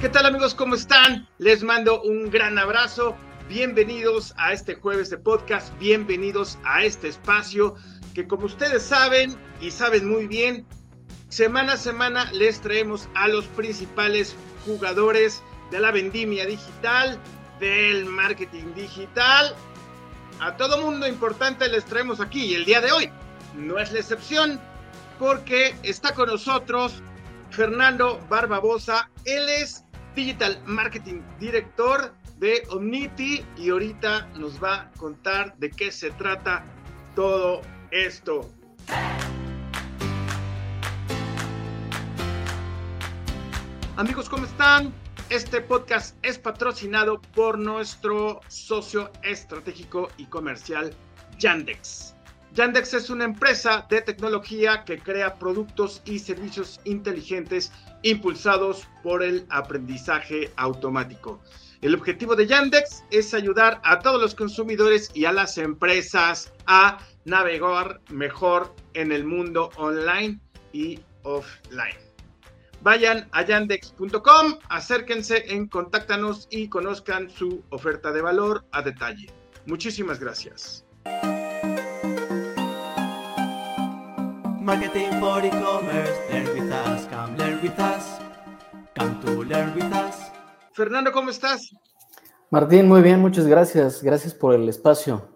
¿Qué tal amigos? ¿Cómo están? Les mando un gran abrazo. Bienvenidos a este jueves de podcast. Bienvenidos a este espacio que como ustedes saben y saben muy bien, semana a semana les traemos a los principales jugadores de la vendimia digital, del marketing digital. A todo mundo importante les traemos aquí y el día de hoy no es la excepción porque está con nosotros Fernando Barbabosa. Él es Digital Marketing Director de Omnity y ahorita nos va a contar de qué se trata todo esto. Amigos, ¿cómo están? Este podcast es patrocinado por nuestro socio estratégico y comercial Yandex. Yandex es una empresa de tecnología que crea productos y servicios inteligentes impulsados por el aprendizaje automático. El objetivo de Yandex es ayudar a todos los consumidores y a las empresas a navegar mejor en el mundo online y offline. Vayan a yandex.com, acérquense en contáctanos y conozcan su oferta de valor a detalle. Muchísimas gracias. Marketing for e-commerce, learn with us, come learn with us, come to learn with us. Fernando, ¿cómo estás? Martín, muy bien, muchas gracias. Gracias por el espacio.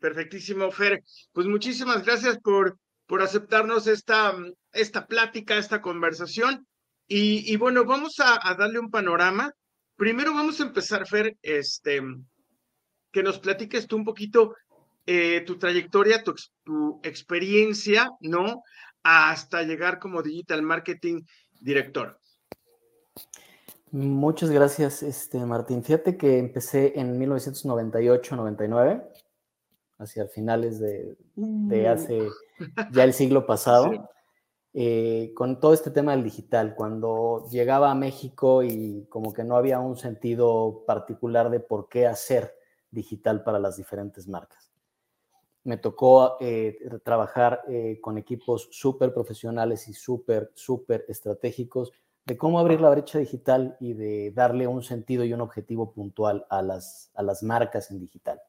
Perfectísimo, Fer. Pues muchísimas gracias por, por aceptarnos esta, esta plática, esta conversación. Y, y bueno, vamos a, a, darle un panorama. Primero vamos a empezar, Fer, este, que nos platiques tú un poquito eh, tu trayectoria, tu, tu, experiencia, ¿no? Hasta llegar como Digital Marketing Director. Muchas gracias, este, Martín. Fíjate que empecé en 1998-99, hacia finales de, de, hace ya el siglo pasado, sí. eh, con todo este tema del digital. Cuando llegaba a México y como que no había un sentido particular de por qué hacer digital para las diferentes marcas me tocó eh, trabajar eh, con equipos súper profesionales y súper, súper estratégicos de cómo abrir la brecha digital y de darle un sentido y un objetivo puntual a las, a las marcas en digital.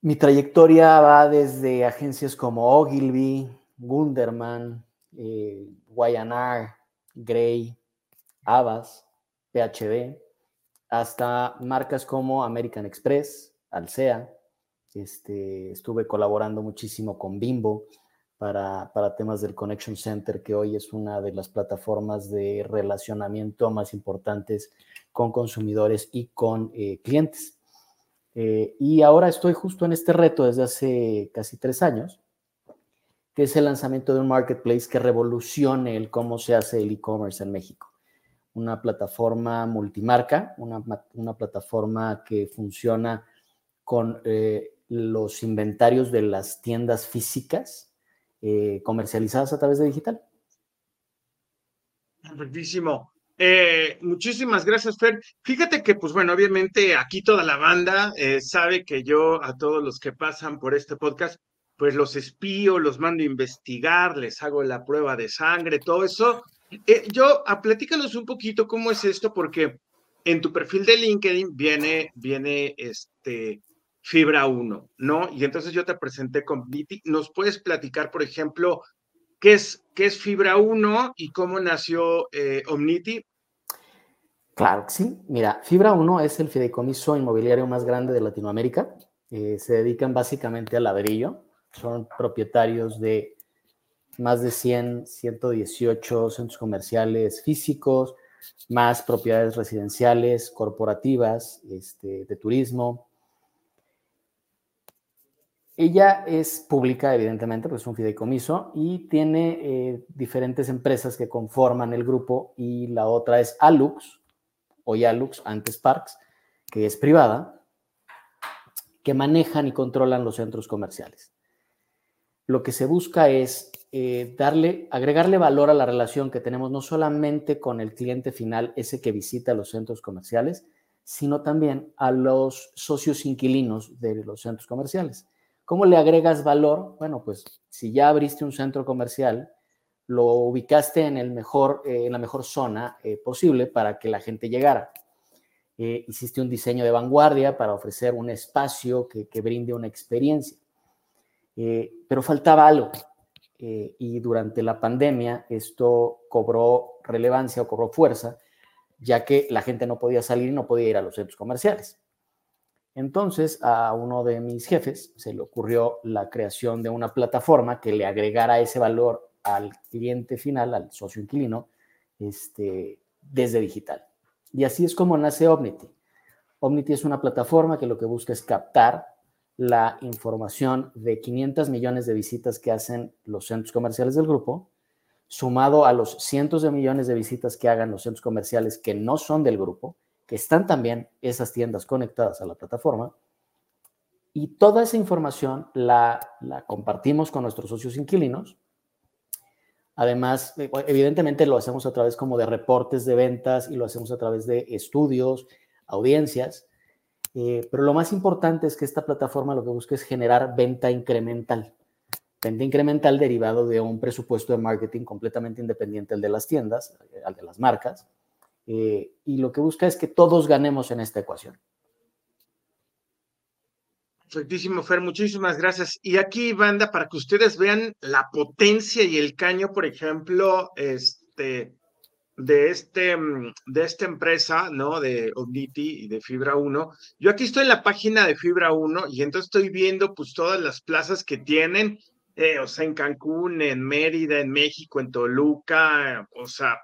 Mi trayectoria va desde agencias como Ogilvy, Gunderman, eh, YNR, Gray, Avas, PHD, hasta marcas como American Express, Alsea, este, estuve colaborando muchísimo con Bimbo para, para, temas del Connection Center, que hoy es una de las plataformas de relacionamiento más importantes con consumidores y con eh, clientes. Eh, y ahora estoy justo en este reto desde hace casi tres años, que es el lanzamiento de un marketplace que revolucione el cómo se hace el e-commerce en México. Una plataforma multimarca, una, una plataforma que funciona con eh, los inventarios de las tiendas físicas eh, comercializadas a través de digital. Perfectísimo. Eh, muchísimas gracias, Fer. Fíjate que, pues bueno, obviamente aquí toda la banda eh, sabe que yo a todos los que pasan por este podcast, pues los espío, los mando a investigar, les hago la prueba de sangre, todo eso. Yo, a, un poquito cómo es esto, porque en tu perfil de LinkedIn viene, viene este, Fibra 1, ¿no? Y entonces yo te presenté con Viti. ¿Nos puedes platicar, por ejemplo, qué es, qué es Fibra 1 y cómo nació eh, Omnity? Claro que sí. Mira, Fibra 1 es el fideicomiso inmobiliario más grande de Latinoamérica. Eh, se dedican básicamente al ladrillo. Son propietarios de más de 100, 118 centros comerciales físicos, más propiedades residenciales, corporativas, este, de turismo, ella es pública, evidentemente, pues es un fideicomiso y tiene eh, diferentes empresas que conforman el grupo y la otra es Alux, o Alux, antes Parks, que es privada, que manejan y controlan los centros comerciales. Lo que se busca es eh, darle, agregarle valor a la relación que tenemos no solamente con el cliente final, ese que visita los centros comerciales, sino también a los socios inquilinos de los centros comerciales. ¿Cómo le agregas valor? Bueno, pues si ya abriste un centro comercial, lo ubicaste en, el mejor, eh, en la mejor zona eh, posible para que la gente llegara. Eh, hiciste un diseño de vanguardia para ofrecer un espacio que, que brinde una experiencia. pero faltaba algo. y durante la pandemia esto cobró relevancia o cobró fuerza, ya que la gente no podía salir y no podía ir a los centros comerciales. Entonces a uno de mis jefes se le ocurrió la creación de una plataforma que le agregara ese valor al cliente final, al socio inquilino, este, desde digital. Y así es como nace Omnity. Omnity es una plataforma que lo que busca es captar la información de 500 millones de visitas que hacen los centros comerciales del grupo, sumado a los cientos de millones de visitas que hagan los centros comerciales que no son del grupo, que están también esas tiendas conectadas a la plataforma. Y toda esa información la, compartimos con nuestros socios inquilinos Además, eh, evidentemente lo hacemos a través como de reportes de ventas y lo hacemos a través de estudios, audiencias, eh, pero lo más importante es que esta plataforma lo que busca es generar venta incremental. Venta incremental derivado de un presupuesto de marketing completamente independiente al de las tiendas, al de las marcas, y lo que busca es que todos ganemos en esta ecuación. Perfectísimo, Fer, muchísimas gracias. Y aquí, banda, para que ustedes vean la potencia y el caño, por ejemplo, este, de, este, mm, de esta empresa, ¿no? De Omnity y de Fibra 1. Yo aquí estoy en la página de Fibra 1 y entonces estoy viendo pues todas las plazas que tienen, eh, o sea, en Cancún, en Mérida, en México, en Toluca, o sea,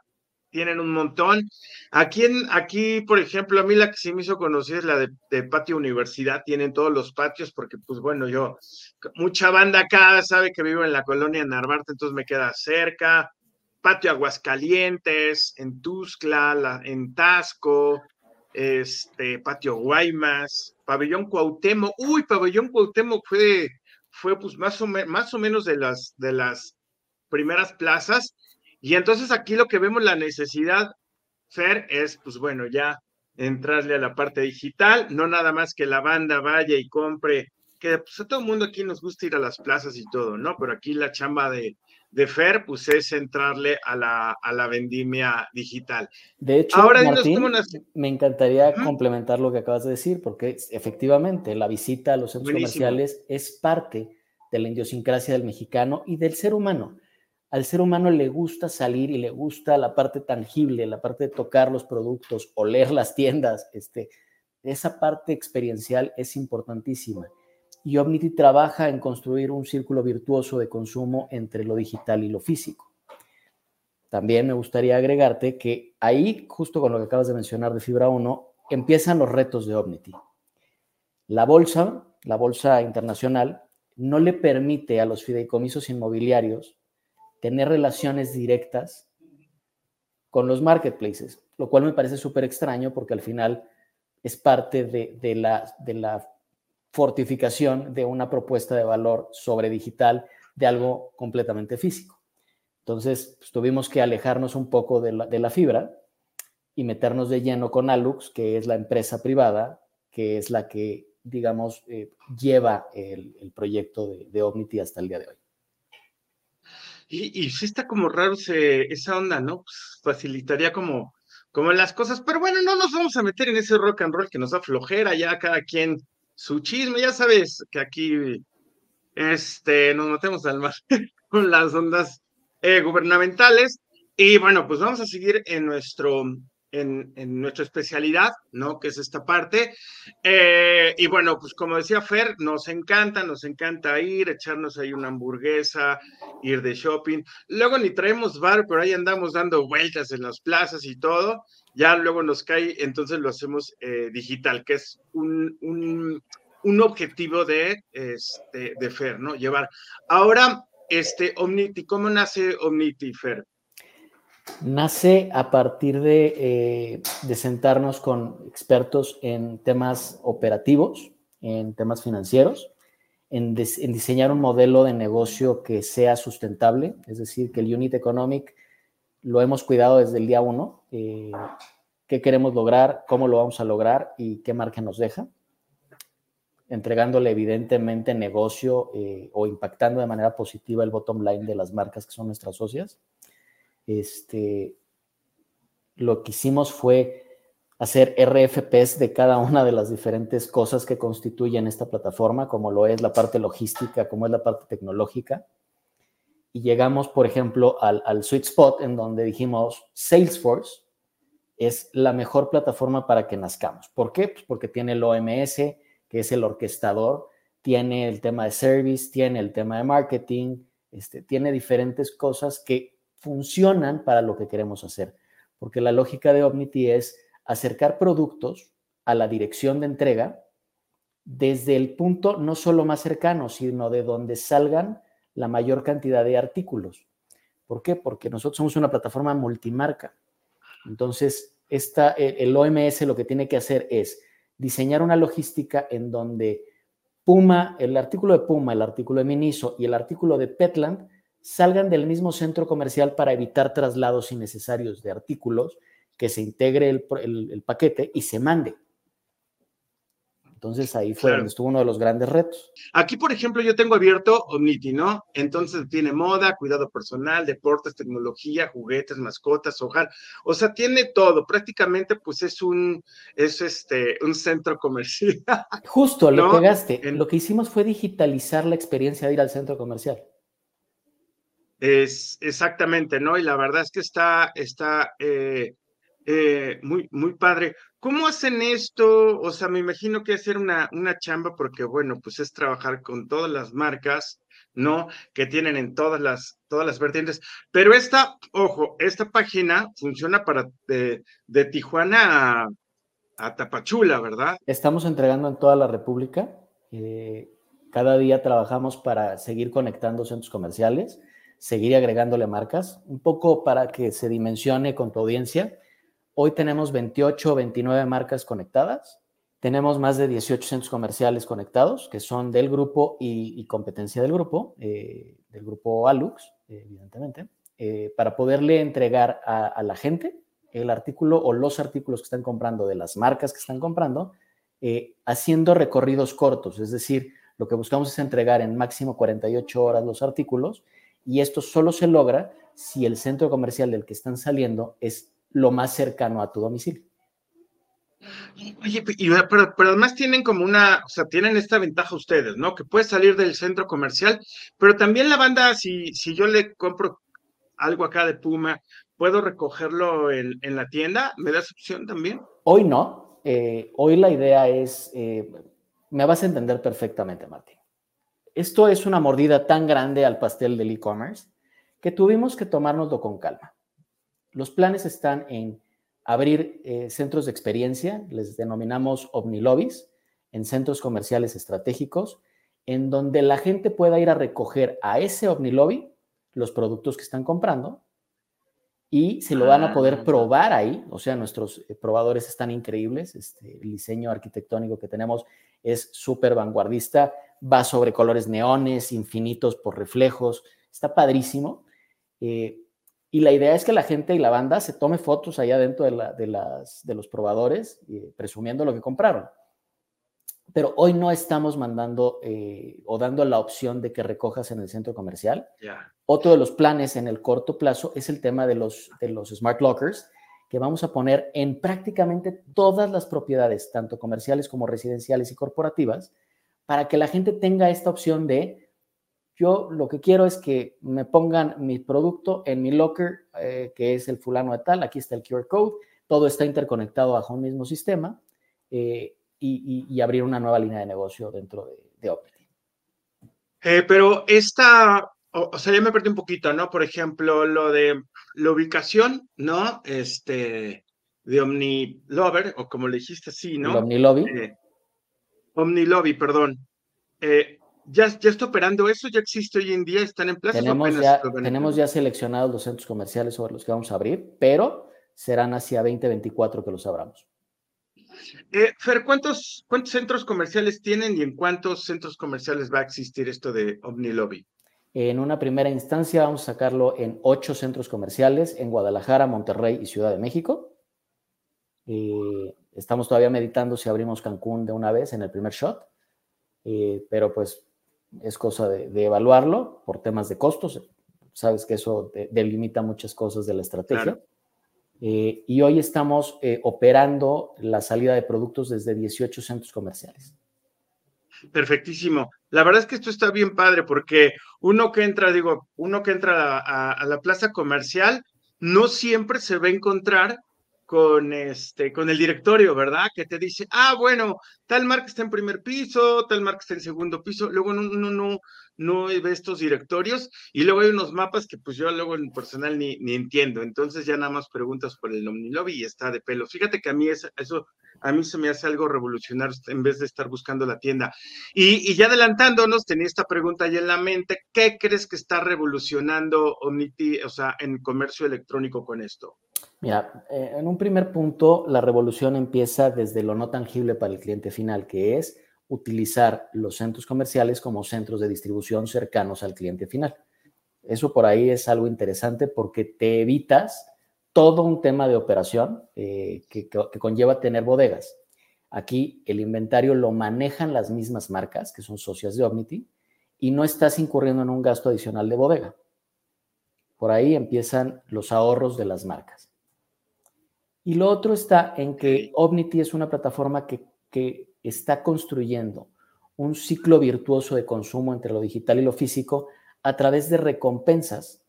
tienen un montón. Aquí, aquí, por ejemplo, a mí la que sí me hizo conocer es la de, Patio Universidad, tienen todos los patios, porque pues bueno, yo, mucha banda acá sabe que vivo en la colonia Narvarte, entonces me queda cerca. Patio Aguascalientes, en Tuzcla, en Tasco, este, Patio Guaymas, Pabellón Cuauhtémoc. Uy, Pabellón Cuauhtémoc fue, fue pues más o, más o menos de las, de las primeras plazas y entonces aquí lo que vemos la necesidad, Fer, es, pues bueno, ya entrarle a la parte digital, no nada más que la banda vaya y compre, que pues a todo el mundo aquí nos gusta ir a las plazas y todo, ¿no? Pero aquí la chamba de, de Fer, pues es entrarle a la, a la vendimia digital. De hecho, Ahora, Martín, me encantaría complementar lo que acabas de decir, porque efectivamente la visita a los centros comerciales es parte de la idiosincrasia del mexicano y del ser humano al ser humano le gusta salir y le gusta la parte tangible, la parte de tocar los productos, oler las tiendas, este, esa parte experiencial es importantísima. Y Omnity trabaja en construir un círculo virtuoso de consumo entre lo digital y lo físico. También me gustaría agregarte que ahí, justo con lo que acabas de mencionar de Fibra 1, empiezan los retos de Omnity. La bolsa, la bolsa internacional, no le permite a los fideicomisos inmobiliarios tener relaciones directas con los marketplaces, lo cual me parece súper extraño porque al final es parte de, la, fortificación de una propuesta de valor sobre digital de algo completamente físico. Entonces, pues, tuvimos que alejarnos un poco de la, fibra y meternos de lleno con Alux, que es la empresa privada, que es la que, digamos, eh, lleva el, proyecto de, de Omnity hasta el día de hoy. Y, sí está como raro esa onda, ¿no? Pues facilitaría como, como las cosas, pero bueno, no nos vamos a meter en ese rock and roll que nos da flojera, ya cada quien su chisme, ya sabes que aquí este, nos metemos al mar con las ondas eh, gubernamentales. Y bueno, pues vamos a seguir en nuestro en, nuestra especialidad, ¿no? Que es esta parte. Eh, y bueno, pues como decía Fer, nos encanta, nos encanta ir, echarnos ahí una hamburguesa, ir de shopping. Luego ni traemos bar, pero ahí andamos dando vueltas en las plazas y todo. Ya luego nos cae, entonces lo hacemos eh, digital, que es un, un, objetivo de, este, de Fer, ¿no? Llevar. Ahora, este, Omniti, ¿cómo nace Omniti, Fer? Nace a partir eh, de, sentarnos con expertos en temas operativos, en temas financieros, en, diseñar un modelo de negocio que sea sustentable, es decir, que el Unit Economic lo hemos cuidado desde el día uno, eh, qué queremos lograr, cómo lo vamos a lograr y qué margen nos deja, entregándole evidentemente negocio eh, o impactando de manera positiva el bottom line de las marcas que son nuestras socias este, lo que hicimos fue hacer RFPs de cada una de las diferentes cosas que constituyen esta plataforma, como lo es la parte logística, como es la parte tecnológica. Y llegamos, por ejemplo, al, al sweet spot en donde dijimos Salesforce es la mejor plataforma para que nazcamos. ¿Por qué? Pues porque tiene el OMS, que es el orquestador, tiene el tema de service, tiene el tema de marketing, este, tiene diferentes cosas que funcionan para lo que queremos hacer. Porque la lógica de Omnity es acercar productos a la dirección de entrega desde el punto no solo más cercano, sino de donde salgan la mayor cantidad de artículos. ¿Por qué? Porque nosotros somos una plataforma multimarca. Entonces, esta, el OMS lo que tiene que hacer es diseñar una logística en donde Puma, el artículo de Puma, el artículo de Miniso y el artículo de Petland salgan del mismo centro comercial para evitar traslados innecesarios de artículos que se integre el, paquete y se mande. Entonces ahí fue donde estuvo uno de los grandes retos. Aquí, por ejemplo, yo tengo abierto Omnity, ¿no? Entonces tiene moda, cuidado personal, deportes, tecnología, juguetes, mascotas, hogar. O sea, tiene todo. Prácticamente, pues es un, es este, un centro comercial. Justo, lo pegaste. Lo que hicimos fue digitalizar la experiencia de ir al centro comercial. Es exactamente, ¿no? Y la verdad es que está, está eh, eh, muy, muy padre. ¿Cómo hacen esto? O sea, me imagino que hacer una, una chamba porque, bueno, pues es trabajar con todas las marcas, ¿no? Que tienen en todas las, todas las vertientes. Pero esta, ojo, esta página funciona para de, de Tijuana a, Tapachula, ¿verdad? Estamos entregando en toda la República. Eh, cada día trabajamos para seguir conectando centros comerciales, seguir agregándole marcas, un poco para que se dimensione con tu audiencia Hoy tenemos 28 o 29 marcas conectadas. Tenemos más de 18 centros comerciales conectados, que son del grupo y, competencia del grupo, eh, del grupo Alux, evidentemente, eh, para poderle entregar a, la gente el artículo o los artículos que están comprando de las marcas que están comprando, eh, haciendo recorridos cortos. Es decir, lo que buscamos es entregar en máximo 48 horas los artículos y esto solo se logra si el centro comercial del que están saliendo es lo más cercano a tu domicilio. Oye, pero, además tienen como una, o sea, tienen esta ventaja ustedes, ¿no? Que puedes salir del centro comercial, pero también la banda, si, si yo le compro algo acá de Puma, ¿puedo recogerlo en, la tienda? ¿Me das opción también? Hoy no. Eh, hoy la idea es, eh, me vas a entender perfectamente, Martín. Esto es una mordida tan grande al pastel del e-commerce que tuvimos que tomárnoslo con calma. Los planes están en abrir eh, centros de experiencia, les denominamos OmniLobbies, en centros comerciales estratégicos, en donde la gente pueda ir a recoger a ese OmniLobby los productos que están comprando y se lo van a poder ah, probar ahí. O sea, nuestros eh, probadores están increíbles. Este, el diseño arquitectónico que tenemos es súper vanguardista, va sobre colores neones, infinitos por reflejos, está padrísimo. Eh, y la idea es que la gente y la banda se tome fotos allá dentro de, la, de, las, de los probadores, eh, presumiendo lo que compraron. Pero hoy no estamos mandando eh, o dando la opción de que recojas en el centro comercial. Otro de los planes en el corto plazo es el tema de los, de los smart lockers, que vamos a poner en prácticamente todas las propiedades, tanto comerciales como residenciales y corporativas, para que la gente tenga esta opción de yo lo que quiero es que me pongan mi producto en mi locker, eh, que es el fulano de tal, aquí está el QR code, todo está interconectado bajo un mismo sistema eh, y, abrir una nueva línea de negocio dentro de, de eh, pero esta, o, sea, ya me perdí un poquito, ¿no? Por ejemplo, lo de la ubicación, ¿no? Este, de OmniLover, o como le dijiste así, ¿no? OmniLobby. OmniLobby, perdón. Eh, ya, ya está operando eso, ya existe hoy en día, están en plaza. Tenemos, ya, tenemos ya seleccionados los centros comerciales sobre los que vamos a abrir, pero serán hacia 2024 que los abramos. Eh, Fer, ¿cuántos, ¿cuántos centros comerciales tienen y en cuántos centros comerciales va a existir esto de OmniLobby? En una primera instancia vamos a sacarlo en ocho centros comerciales en Guadalajara, Monterrey y Ciudad de México. Eh, estamos todavía meditando si abrimos Cancún de una vez en el primer shot, eh, pero pues es cosa de, evaluarlo por temas de costos. sabes que eso delimita muchas cosas de la estrategia. Eh, y hoy estamos eh, operando la salida de productos desde 18 centros comerciales. Perfectísimo. La verdad es que esto está bien padre porque uno que entra, digo, uno que entra a la plaza comercial no siempre se va a encontrar con este, con el directorio, ¿verdad? Que te dice, ah, bueno, tal marca está en primer piso, tal marca está en segundo piso, luego uno no, no, no ve estos directorios y luego hay unos mapas que pues yo luego en personal ni, ni entiendo, entonces ya nada más preguntas por el Omnilobby y está de pelo. Fíjate que a mí es, eso, a mí se me hace algo revolucionario en vez de estar buscando la tienda. Y, ya adelantándonos, tenía esta pregunta ya en la mente, ¿qué crees que está revolucionando Omnity, o sea, en comercio electrónico con esto? Mira, eh, en un primer punto, la revolución empieza desde lo no tangible para el cliente final, que es utilizar los centros comerciales como centros de distribución cercanos al cliente final. Eso por ahí es algo interesante porque te evitas todo un tema de operación eh, que, que, conlleva tener bodegas. Aquí el inventario lo manejan las mismas marcas, que son socias de Omnity, y no estás incurriendo en un gasto adicional de bodega. Por ahí empiezan los ahorros de las marcas. Y lo otro está en que Omnity es una plataforma que, está construyendo un ciclo virtuoso de consumo entre lo digital y lo físico a través de recompensas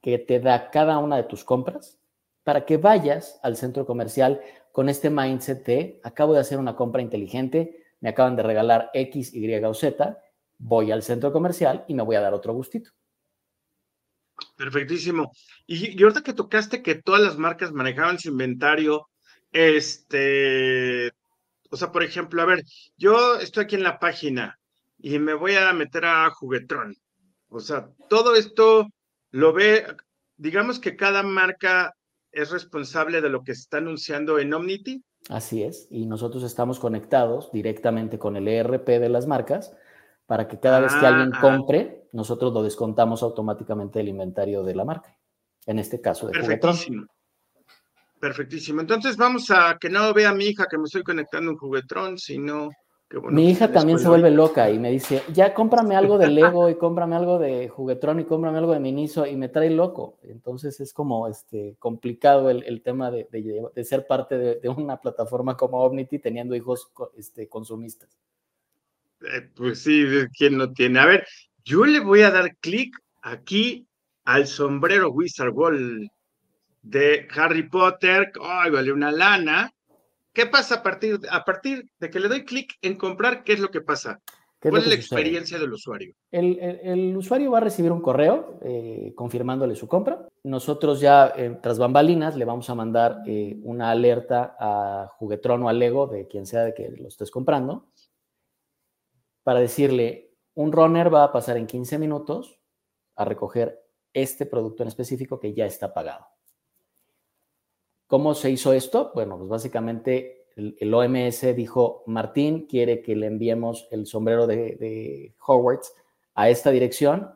que te da cada una de tus compras para que vayas al centro comercial con este mindset de acabo de hacer una compra inteligente, me acaban de regalar X, Y o Z, voy al centro comercial y me voy a dar otro gustito. Perfectísimo. Y, ahorita que tocaste que todas las marcas manejaban su inventario, este, o sea, por ejemplo, a ver, yo estoy aquí en la página y me voy a meter a Juguetrón. O sea, todo esto lo ve, digamos que cada marca es responsable de lo que está anunciando en Omnity. Así es, y nosotros estamos conectados directamente con el ERP de las marcas para que cada vez que alguien ah, ah. compre, nosotros lo descontamos automáticamente del inventario de la marca. En este caso de Perfectísimo. Perfectísimo. Entonces vamos a que no vea a mi hija que me estoy conectando un juguetrón, sino que bueno, Mi hija también se vuelve loca y me dice, ya cómprame algo de Lego y cómprame algo de juguetrón y cómprame algo de Miniso y me trae loco. Entonces es como este, complicado el, tema de, de, ser parte de, una plataforma como Omnity teniendo hijos este, consumistas. Eh, pues sí, ¿quién no tiene? A ver, yo le voy a dar clic aquí al sombrero Wizard Wall de Harry Potter. Ay, vale una lana. ¿Qué pasa a partir, a partir de que le doy clic en comprar? ¿Qué es lo que pasa? ¿Cuál es, la experiencia del usuario? El, usuario va a recibir un correo eh, confirmándole su compra. Nosotros ya, eh, tras bambalinas, le vamos a mandar una alerta a Juguetron o a Lego, de quien sea de que lo estés comprando, para decirle, un runner va a pasar en 15 minutos a recoger este producto en específico que ya está pagado. ¿Cómo se hizo esto? Bueno, pues básicamente el, OMS dijo, Martín quiere que le enviemos el sombrero de, de Hogwarts a esta dirección.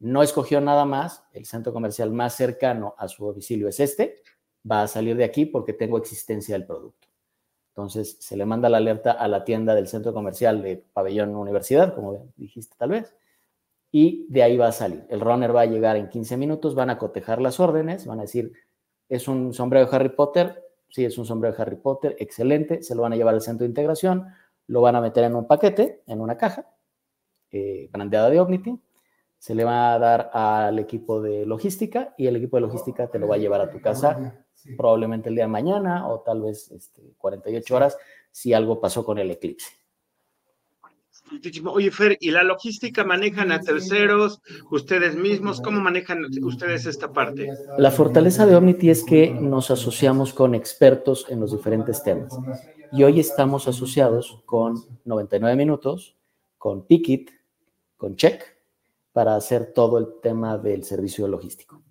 No escogió nada más, el centro comercial más cercano a su domicilio es este, va a salir de aquí porque tengo existencia del producto. Entonces se le manda la alerta a la tienda del centro comercial de Pabellón Universidad, como dijiste tal vez, y de ahí va a salir. El runner va a llegar en 15 minutos, van a cotejar las órdenes, van a decir, ¿es un sombrero de Harry Potter? Sí, es un sombrero de Harry Potter, excelente, se lo van a llevar al centro de integración, lo van a meter en un paquete, en una caja, eh, brandeada de Omnity, se le va a dar al equipo de logística y el equipo de logística te lo va a llevar a tu casa probablemente el día de mañana o tal vez este, 48 horas si algo pasó con el eclipse. Oye, Fer, ¿y la logística manejan a terceros, ustedes mismos? ¿Cómo manejan ustedes esta parte? La fortaleza de Omnity es que nos asociamos con expertos en los diferentes temas. Y hoy estamos asociados con 99 minutos, con Pickit, con Check, para hacer todo el tema del servicio logístico.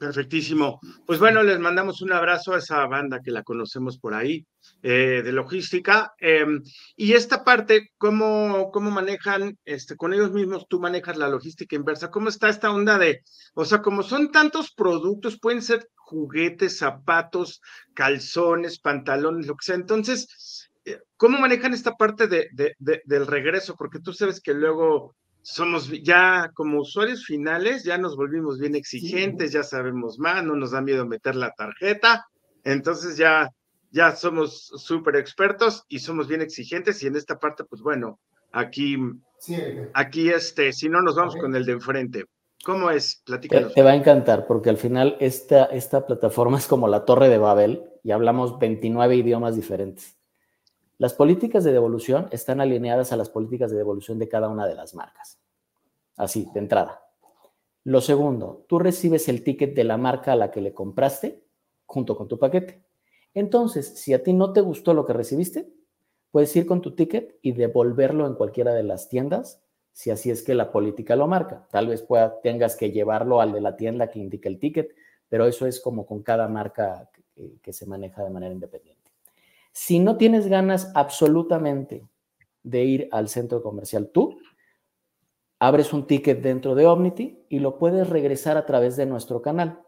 Perfectísimo. Pues bueno, les mandamos un abrazo a esa banda que la conocemos por ahí, eh, de logística. Em, y esta parte, ¿cómo, ¿cómo manejan, este, con ellos mismos tú manejas la logística inversa? ¿Cómo está esta onda de, o sea, como son tantos productos, pueden ser juguetes, zapatos, calzones, pantalones, lo que sea. Entonces, eh, ¿cómo manejan esta parte de, del regreso? Porque tú sabes que luego somos ya como usuarios finales, ya nos volvimos bien exigentes, ya sabemos más, no nos da miedo meter la tarjeta, entonces ya, ya somos súper expertos y somos bien exigentes y en esta parte, pues bueno, aquí, aquí este, si no nos vamos con el de enfrente. ¿Cómo es? Platícanos. Te, va a encantar porque al final esta, esta plataforma es como la torre de Babel y hablamos 29 idiomas diferentes. Las políticas de devolución están alineadas a las políticas de devolución de cada una de las marcas. Así, de entrada. Lo segundo, tú recibes el ticket de la marca a la que le compraste junto con tu paquete. Entonces, si a ti no te gustó lo que recibiste, puedes ir con tu ticket y devolverlo en cualquiera de las tiendas, si así es que la política lo marca. Tal vez tengas que llevarlo al de la tienda que indica el ticket, pero eso es como con cada marca que se maneja de manera independiente. Si no tienes ganas absolutamente de ir al centro comercial tú, abres un ticket dentro de Omnity y lo puedes regresar a través de nuestro canal.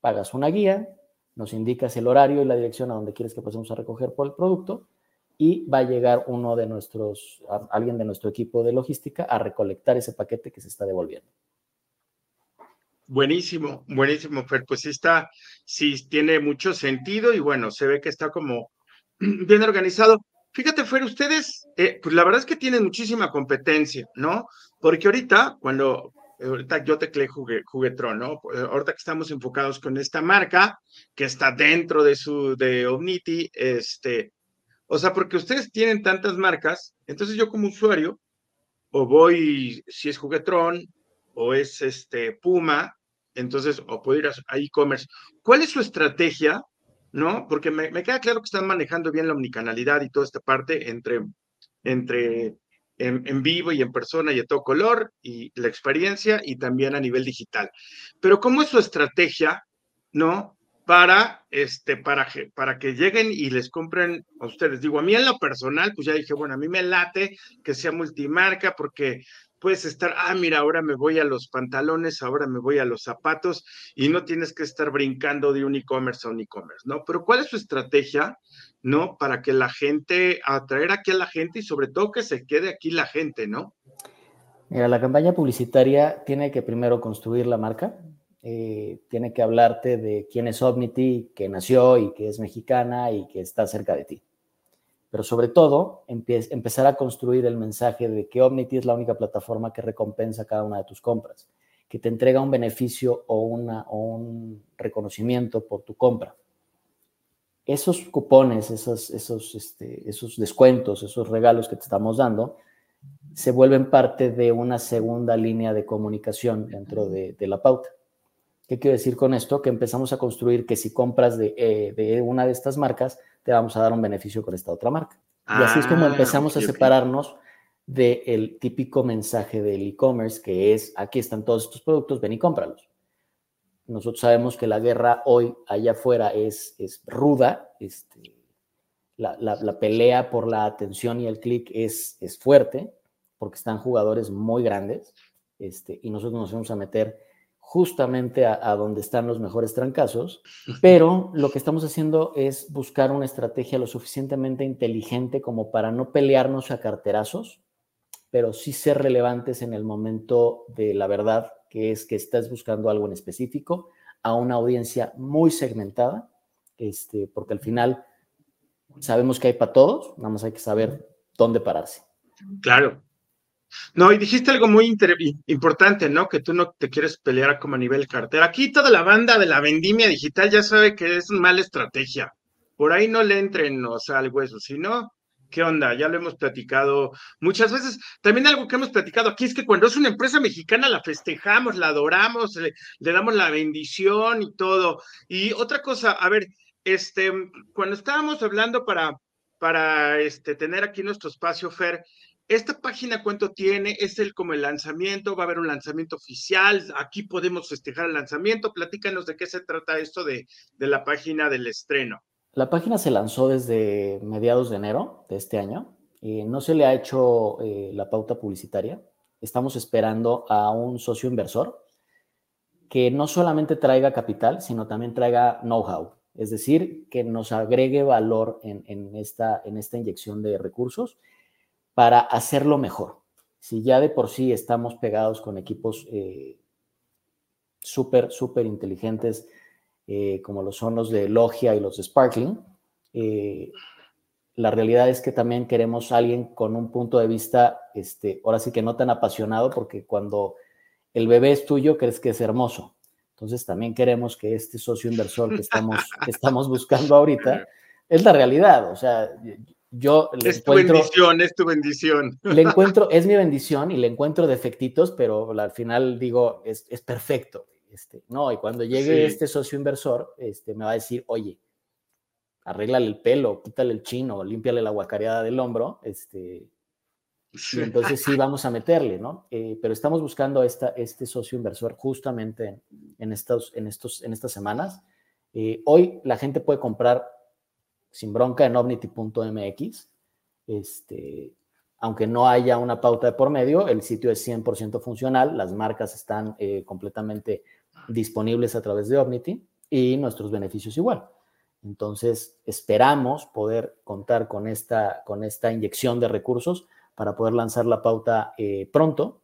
Pagas una guía, nos indicas el horario y la dirección a donde quieres que pasemos a recoger por el producto y va a llegar uno de nuestros, alguien de nuestro equipo de logística a recolectar ese paquete que se está devolviendo. Buenísimo, buenísimo, Fer. Pues sí está, sí tiene mucho sentido y bueno, se ve que está como bien organizado. Fíjate, Fer, ustedes, eh, pues la verdad es que tienen muchísima competencia, ¿no? Porque ahorita, cuando, ahorita yo teclé jugué, Juguetron, ¿no? Eh, ahorita que estamos enfocados con esta marca, que está dentro de su, de Omnity, este, o sea, porque ustedes tienen tantas marcas, entonces yo como usuario, o voy, si es Juguetron, o es este Puma, entonces, o puedo ir a e-commerce. ¿Cuál es su estrategia ¿no? Porque me, queda claro que están manejando bien la omnicanalidad y toda esta parte entre, entre en, vivo y en persona y todo color y la experiencia y también a nivel digital. Pero ¿cómo es su estrategia, ¿no? Para, este, para, para que lleguen y les compren a ustedes. Digo, a mí en lo personal, pues ya dije, bueno, a mí me late que sea multimarca porque puedes estar, ah, mira, ahora me voy a los pantalones, ahora me voy a los zapatos y no tienes que estar brincando de un e-commerce a un e-commerce, ¿no? Pero ¿cuál es su estrategia, ¿no? Para que la gente, atraer aquí a la gente y sobre todo que se quede aquí la gente, ¿no? Mira, la campaña publicitaria tiene que primero construir la marca, eh, tiene que hablarte de quién es Omnity, que nació y que es mexicana y que está cerca de ti pero sobre todo empezar a construir el mensaje de que Omnity es la única plataforma que recompensa cada una de tus compras, que te entrega un beneficio o, una, un reconocimiento por tu compra. Esos cupones, este, esos descuentos, esos regalos que te estamos dando, se vuelven parte de una segunda línea de comunicación dentro de, la pauta. ¿Qué quiero decir con esto? Que empezamos a construir que si compras de, eh, de una de estas marcas, te vamos a dar un beneficio con esta otra marca. y así es como ah, empezamos a separarnos del típico mensaje del e-commerce, que es, aquí están todos estos productos, ven y cómpralos. Nosotros sabemos que la guerra hoy allá afuera es, es ruda, este, la, la, pelea por la atención y el clic es, es fuerte, porque están jugadores muy grandes, este, y nosotros nos vamos a meter justamente a, donde están los mejores trancazos, pero lo que estamos haciendo es buscar una estrategia lo suficientemente inteligente como para no pelearnos a carterazos, pero sí ser relevantes en el momento de la verdad, que es que estás buscando algo en específico a una audiencia muy segmentada, este, porque al final sabemos que hay para todos, nada más hay que saber dónde pararse. Claro, no, y dijiste algo muy importante, ¿no? Que tú no te quieres pelear como a nivel cartera. Aquí toda la banda de la vendimia digital ya sabe que es una mala estrategia. Por ahí no le entren, o sea, al hueso, si no, ¿qué onda? Ya lo hemos platicado muchas veces. También algo que hemos platicado aquí es que cuando es una empresa mexicana la festejamos, la adoramos, le, damos la bendición y todo. Y otra cosa, a ver, este, cuando estábamos hablando para, para este, tener aquí nuestro espacio, Fer, ¿Esta página cuánto tiene? ¿Es el como el lanzamiento? ¿Va a haber un lanzamiento oficial? ¿Aquí podemos festejar el lanzamiento? Platícanos de qué se trata esto de, la página del estreno. La página se lanzó desde mediados de enero de este año. y no se le ha hecho eh, la pauta publicitaria. Estamos esperando a un socio inversor que no solamente traiga capital, sino también traiga know-how. Es decir, que nos agregue valor en, esta, en esta inyección de recursos para hacerlo mejor. si ya de por sí estamos pegados con equipos eh, súper, súper inteligentes, eh, como lo son los de Logia y los Sparkling, eh, la realidad es que también queremos a alguien con un punto de vista, este, ahora sí que no tan apasionado, porque cuando el bebé es tuyo, crees que es hermoso. Entonces también queremos que este socio inversor que estamos buscando ahorita, es la realidad. O sea, yo le es tu bendición, es tu bendición. Le encuentro, es mi bendición y le encuentro defectitos, pero al final digo, es, es perfecto. Este, no, y cuando llegue este socio inversor, este, me va a decir, oye, arréglale el pelo, quítale el chino, límpiale la guacareada del hombro, este, y entonces sí vamos a meterle, ¿no? Eh, pero estamos buscando esta, este socio inversor justamente en, estos, en, estos, en estas semanas. Eh, hoy la gente puede comprar sin bronca en omnity.mx, este, aunque no haya una pauta de por medio, el sitio es 100% funcional, las marcas están eh, completamente disponibles a través de Omnity y nuestros beneficios igual. Entonces, esperamos poder contar con esta, con esta inyección de recursos para poder lanzar la pauta eh, pronto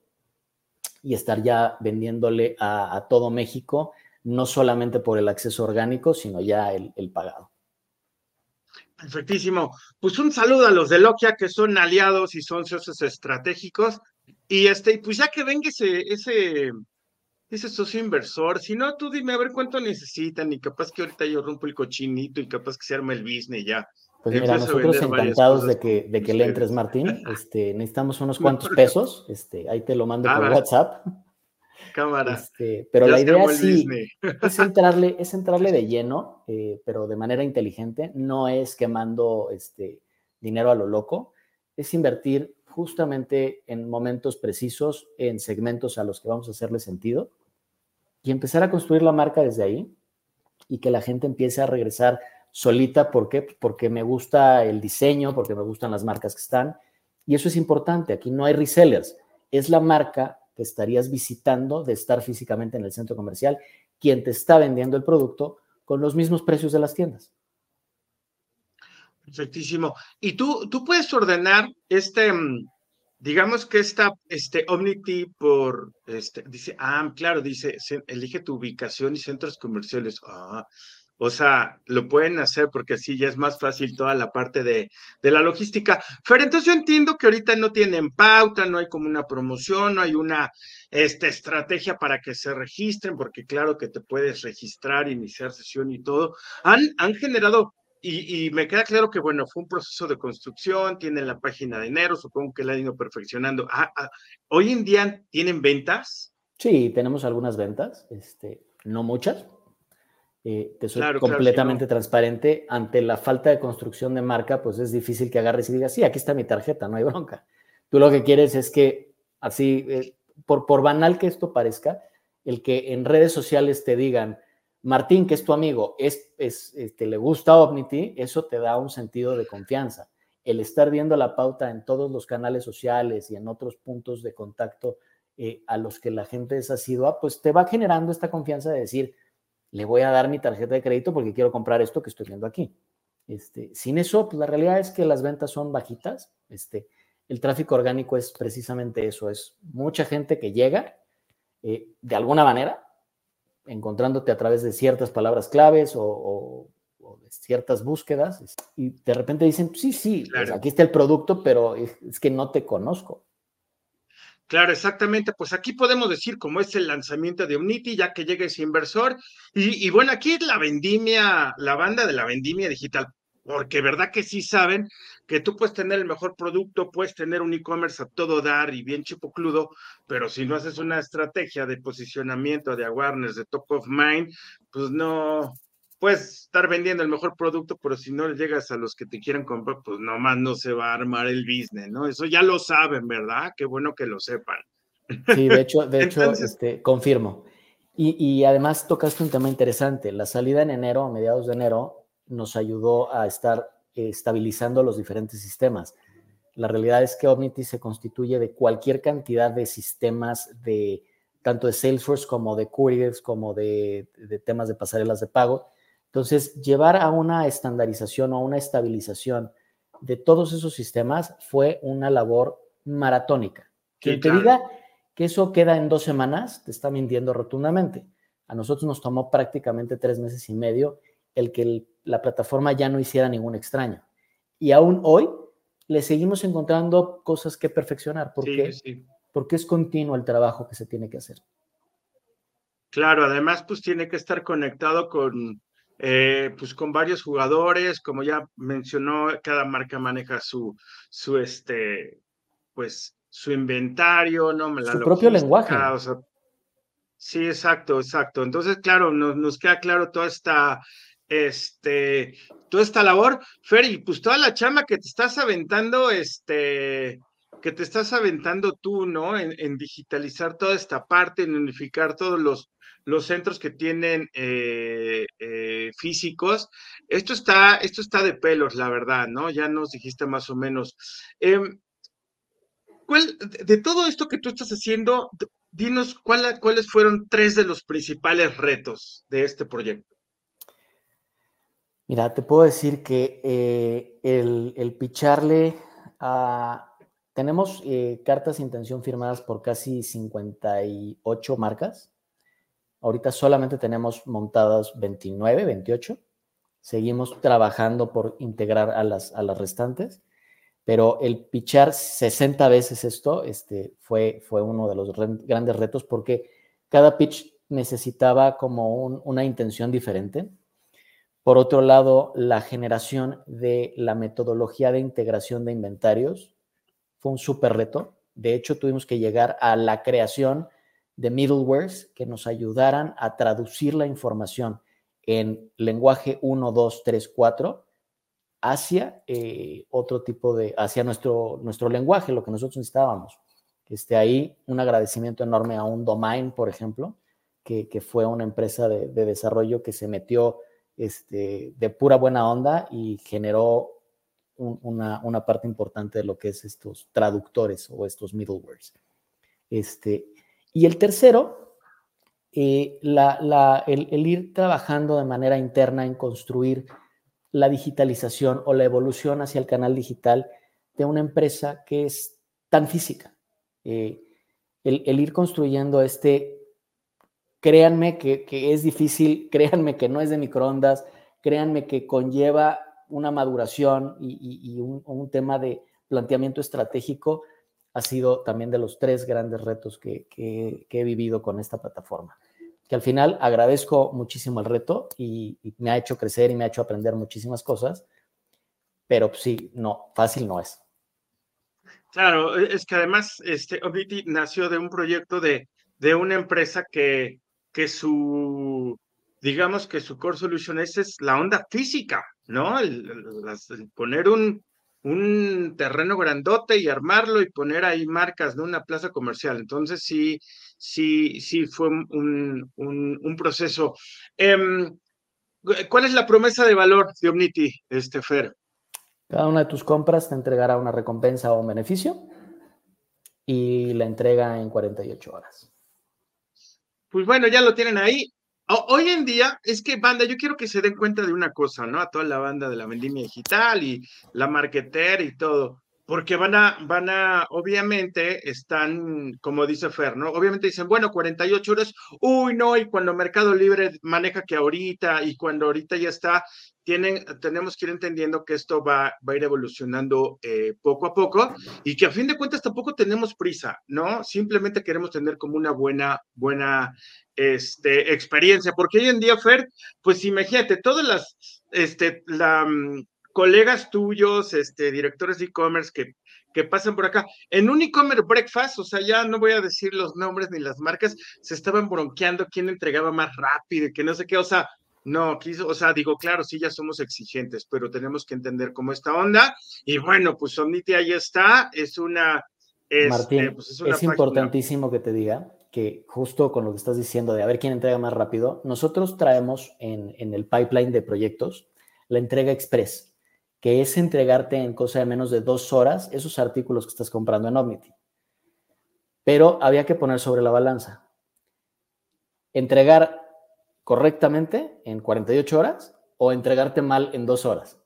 y estar ya vendiéndole a, todo México, no solamente por el acceso orgánico, sino ya el, pagado. Perfectísimo. Pues un saludo a los de Lokia que son aliados y son socios estratégicos. Y este, pues ya que venga ese, ese ese socio inversor. Si no, tú dime a ver cuánto necesitan y capaz que ahorita yo rompo el cochinito y capaz que se arme el business ya. Pues mira, nosotros encantados de que, de que le entres, Martín. Este, necesitamos unos cuantos pesos. Este, ahí te lo mando por WhatsApp. Cámara. Este, pero la idea sí es entrarle, es entrarle de lleno, eh, pero de manera inteligente. No es quemando este, dinero a lo loco. Es invertir justamente en momentos precisos, en segmentos a los que vamos a hacerle sentido y empezar a construir la marca desde ahí y que la gente empiece a regresar solita. ¿Por qué? Porque me gusta el diseño, porque me gustan las marcas que están. Y eso es importante. Aquí no hay resellers. Es la marca que estarías visitando de estar físicamente en el centro comercial, quien te está vendiendo el producto con los mismos precios de las tiendas. Perfectísimo. Y tú, tú puedes ordenar este, mm, digamos que esta, este Omnity por, este, dice, ah, claro, dice, elige tu ubicación y centros comerciales. Ah, o sea, lo pueden hacer porque así ya es más fácil toda la parte de, de, la logística. Pero entonces yo entiendo que ahorita no tienen pauta, no hay como una promoción, no hay una esta estrategia para que se registren, porque claro que te puedes registrar, iniciar sesión y todo. Han, han generado y, me queda claro que, bueno, fue un proceso de construcción, tienen la página de enero, supongo que la han ido perfeccionando. Ah, ah, ¿Hoy en día tienen ventas? Sí, tenemos algunas ventas, este, no muchas. Eh, te soy completamente transparente. Ante la falta de construcción de marca, pues es difícil que agarres y digas, sí, aquí está mi tarjeta, no hay bronca. Tú lo que quieres es que, así, eh, por, por banal que esto parezca, el que en redes sociales te digan, Martín, que es tu amigo, es, es, este, le gusta Omnity, eso te da un sentido de confianza. El estar viendo la pauta en todos los canales sociales y en otros puntos de contacto eh, a los que la gente es asidua, pues te va generando esta confianza de decir, le voy a dar mi tarjeta de crédito porque quiero comprar esto que estoy viendo aquí. Este, sin eso, pues la realidad es que las ventas son bajitas. Este, el tráfico orgánico es precisamente eso, es mucha gente que llega eh, de alguna manera, encontrándote a través de ciertas palabras claves o, de ciertas búsquedas y de repente dicen, sí, sí, pues, aquí está el producto, pero es, que no te conozco. Claro, exactamente. Pues aquí podemos decir cómo es el lanzamiento de Omnity, ya que llega ese inversor. Y, bueno, aquí es la vendimia, la banda de la vendimia digital porque verdad que sí saben que tú puedes tener el mejor producto, puedes tener un e-commerce a todo dar y bien chipocludo, pero si no haces una estrategia de posicionamiento, de awareness, de top of mind, pues no puedes estar vendiendo el mejor producto, pero si no llegas a los que te quieran comprar, pues nomás no se va a armar el business, ¿no? Eso ya lo saben, ¿verdad? Qué bueno que lo sepan. Sí, de hecho, de hecho, este, confirmo. Y, y además tocaste un tema interesante. La salida en enero, a mediados de enero, nos ayudó a estar eh, estabilizando los diferentes sistemas. La realidad es que Omnity se constituye de cualquier cantidad de sistemas de tanto de Salesforce como de Couriers, como de, temas de pasarelas de pago. Entonces, llevar a una estandarización o a una estabilización de todos esos sistemas fue una labor maratónica. Quien te diga que eso queda en dos semanas, te está mintiendo rotundamente. A nosotros nos tomó prácticamente tres meses y medio el que la plataforma ya no hiciera ningún extraño. Y aún hoy le seguimos encontrando cosas que perfeccionar. ¿Por qué? Porque es continuo el trabajo que se tiene que hacer. Claro, además, pues tiene que estar conectado con, eh, pues con varios jugadores, como ya mencionó, cada marca maneja su, su este, pues, su inventario, ¿no? su propio lenguaje. sí, exacto, exacto. Entonces, claro, nos, nos queda claro toda esta, este, toda esta labor, Fer, y pues toda la chama que te estás aventando, este, que te estás aventando tú, ¿no? En, en digitalizar toda esta parte, en unificar todos los, los centros que tienen eh, eh, físicos. Esto está, esto está de pelos, la verdad, ¿no? Ya nos dijiste más o menos. Em, de todo esto que tú estás haciendo, dinos cuáles fueron tres de los principales retos de este proyecto. Mira, te puedo decir que eh, el, el, picharle a... Tenemos cartas de intención firmadas por casi 58 marcas Ahorita solamente tenemos montadas 29, 28. Seguimos trabajando por integrar a las, a las restantes, pero el pichar 60 veces esto este, fue, fue uno de los grandes retos porque cada pitch necesitaba como una intención diferente. Por otro lado, la generación de la metodología de integración de inventarios fue un súper reto. De hecho, tuvimos que llegar a la creación de middlewares que nos ayudaran a traducir la información en lenguaje 1, 2, 3, 4 hacia eh, otro tipo de, hacia nuestro, nuestro lenguaje, lo que nosotros necesitábamos. Que esté ahí un agradecimiento enorme a un domain, por ejemplo, que, fue una empresa de, desarrollo que se metió este, de pura buena onda y generó una, una, parte importante de lo que es estos traductores o estos middlewares. Este, y el tercero, eh, el, ir trabajando de manera interna en construir la digitalización o la evolución hacia el canal digital de una empresa que es tan física. Eh, el, ir construyendo este, créanme que, es difícil, créanme que no es de microondas, créanme que conlleva una maduración y, un, tema de planteamiento estratégico ha sido también de los tres grandes retos que, he vivido con esta plataforma. Que al final agradezco muchísimo el reto y, me ha hecho crecer y me ha hecho aprender muchísimas cosas, pero pues sí, no, fácil no es. Claro, e, es que además este, nació de un proyecto de, de una empresa que, que su, digamos que su core solution es, la onda física, ¿no? el poner un, un terreno grandote y armarlo y poner ahí marcas de una plaza comercial. Entonces sí, sí, sí fue un, un, proceso. Em, ¿Cuál es la promesa de valor de Omnity, este Fer? Cada una de tus compras te entregará una recompensa o un beneficio y la entrega en 48 horas. Pues bueno, ya lo tienen ahí. Hoy en día, es que banda, yo quiero que se den cuenta de una cosa, ¿no? A toda la banda de la vendimia digital y la marketera y todo, porque van a, van a, obviamente están, como dice Fer, ¿no? Obviamente dicen, bueno, 48 horas, uy, no, y cuando Mercado Libre maneja que ahorita y cuando ahorita ya está, tienen, tenemos que ir entendiendo que esto va, va a ir evolucionando eh, poco a poco y que a fin de cuentas tampoco tenemos prisa, ¿no? Simplemente queremos tener como una buena, buena este, experiencia, porque hoy en día, Fer, pues imagínate, todas las, este, la, mm, colegas tuyos, este, directores de e-commerce que, que pasan por acá, en un e-commerce breakfast, o sea, ya no voy a decir los nombres ni las marcas, se estaban bronqueando quién entregaba más rápido, que no sé qué, o sea, no, quiso, o sea, digo, claro, sí, ya somos exigentes, pero tenemos que entender cómo esta onda. Y bueno, pues Omnity ahí está, es una. Martín, pues, es, importantísimo que te diga que justo con lo que estás diciendo de a ver quién entrega más rápido, nosotros traemos en, el pipeline de proyectos la entrega express, que es entregarte en cosa de menos de dos horas esos artículos que estás comprando en Omnity. Pero había que poner sobre la balanza. Entregar correctamente en 48 horas o entregarte mal en dos horas.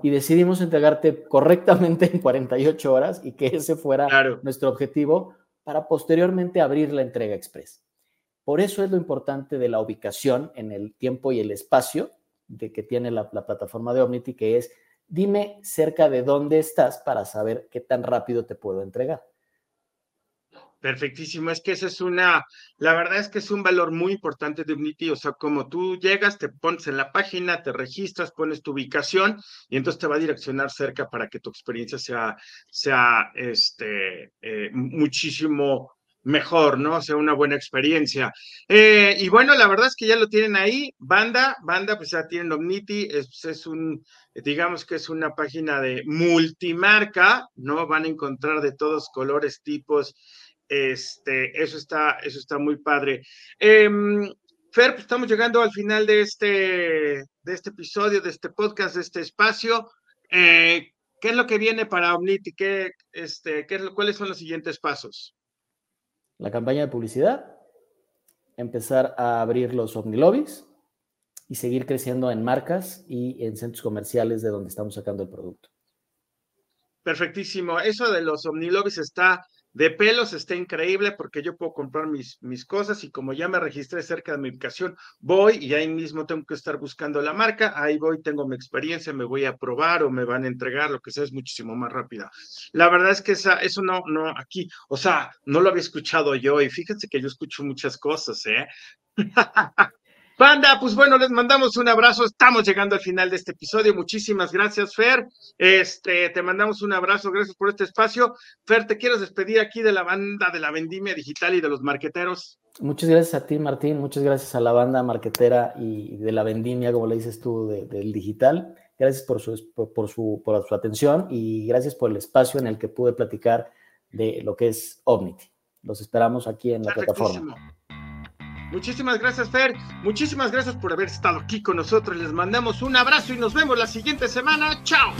y decidimos entregarte correctamente en 48 horas y que ese fuera nuestro objetivo para posteriormente abrir la entrega express. Por eso es lo importante de la ubicación en el tiempo y el espacio de que tiene la, la plataforma de Omnity, que es dime cerca de dónde estás para saber qué tan rápido te puedo entregar. Perfectísimo, es que esa es una, la verdad es que es un valor muy importante de Unity, o sea, como tú llegas, te pones en la página, te registras, pones tu ubicación y entonces te va a direccionar cerca para que tu experiencia sea, sea este, eh, muchísimo mejor, ¿no? O sea, una buena experiencia. Eh, y bueno, la verdad es que ya lo tienen ahí, banda, banda, pues ya tienen Omnity, es, es un, digamos que es una página de multimarca, ¿no? Van a encontrar de todos colores, tipos, este, eso está, eso está muy padre. Em, Fer, pues estamos llegando al final de este, de este episodio, de este podcast, de este espacio. Eh, ¿Qué es lo que viene para Omnity? ¿Qué, este, qué ¿Cuáles son los siguientes pasos? La campaña de publicidad, empezar a abrir los OmniLobbies y seguir creciendo en marcas y en centros comerciales de donde estamos sacando el producto. Perfectísimo. Eso de los OmniLobbies está de pelos está increíble porque yo puedo comprar mis, mis cosas y como ya me registré cerca de mi ubicación, voy y ahí mismo tengo que estar buscando la marca, ahí voy, tengo mi experiencia, me voy a probar o me van a entregar, lo que sea, es muchísimo más rápida. La verdad es que eso no, no, aquí, o sea, no lo había escuchado yo y fíjense que yo escucho muchas cosas, ¿eh? Banda, pues bueno, les mandamos un abrazo. Estamos llegando al final de este episodio. Muchísimas gracias, Fer. Este, te mandamos un abrazo. Gracias por este espacio. Fer, ¿te quieres despedir aquí de la banda de la vendimia digital y de los marqueteros? Muchas gracias a ti, Martín. Muchas gracias a la banda marquetera y de la vendimia, como le dices tú, del digital. Gracias por su, por, su, por su atención y gracias por el espacio en el que pude platicar de lo que es Omnity. Los esperamos aquí en la plataforma. Muchísimas gracias, Fer. Muchísimas gracias por haber estado aquí con nosotros. Les mandamos un abrazo y nos vemos la siguiente semana. Chao.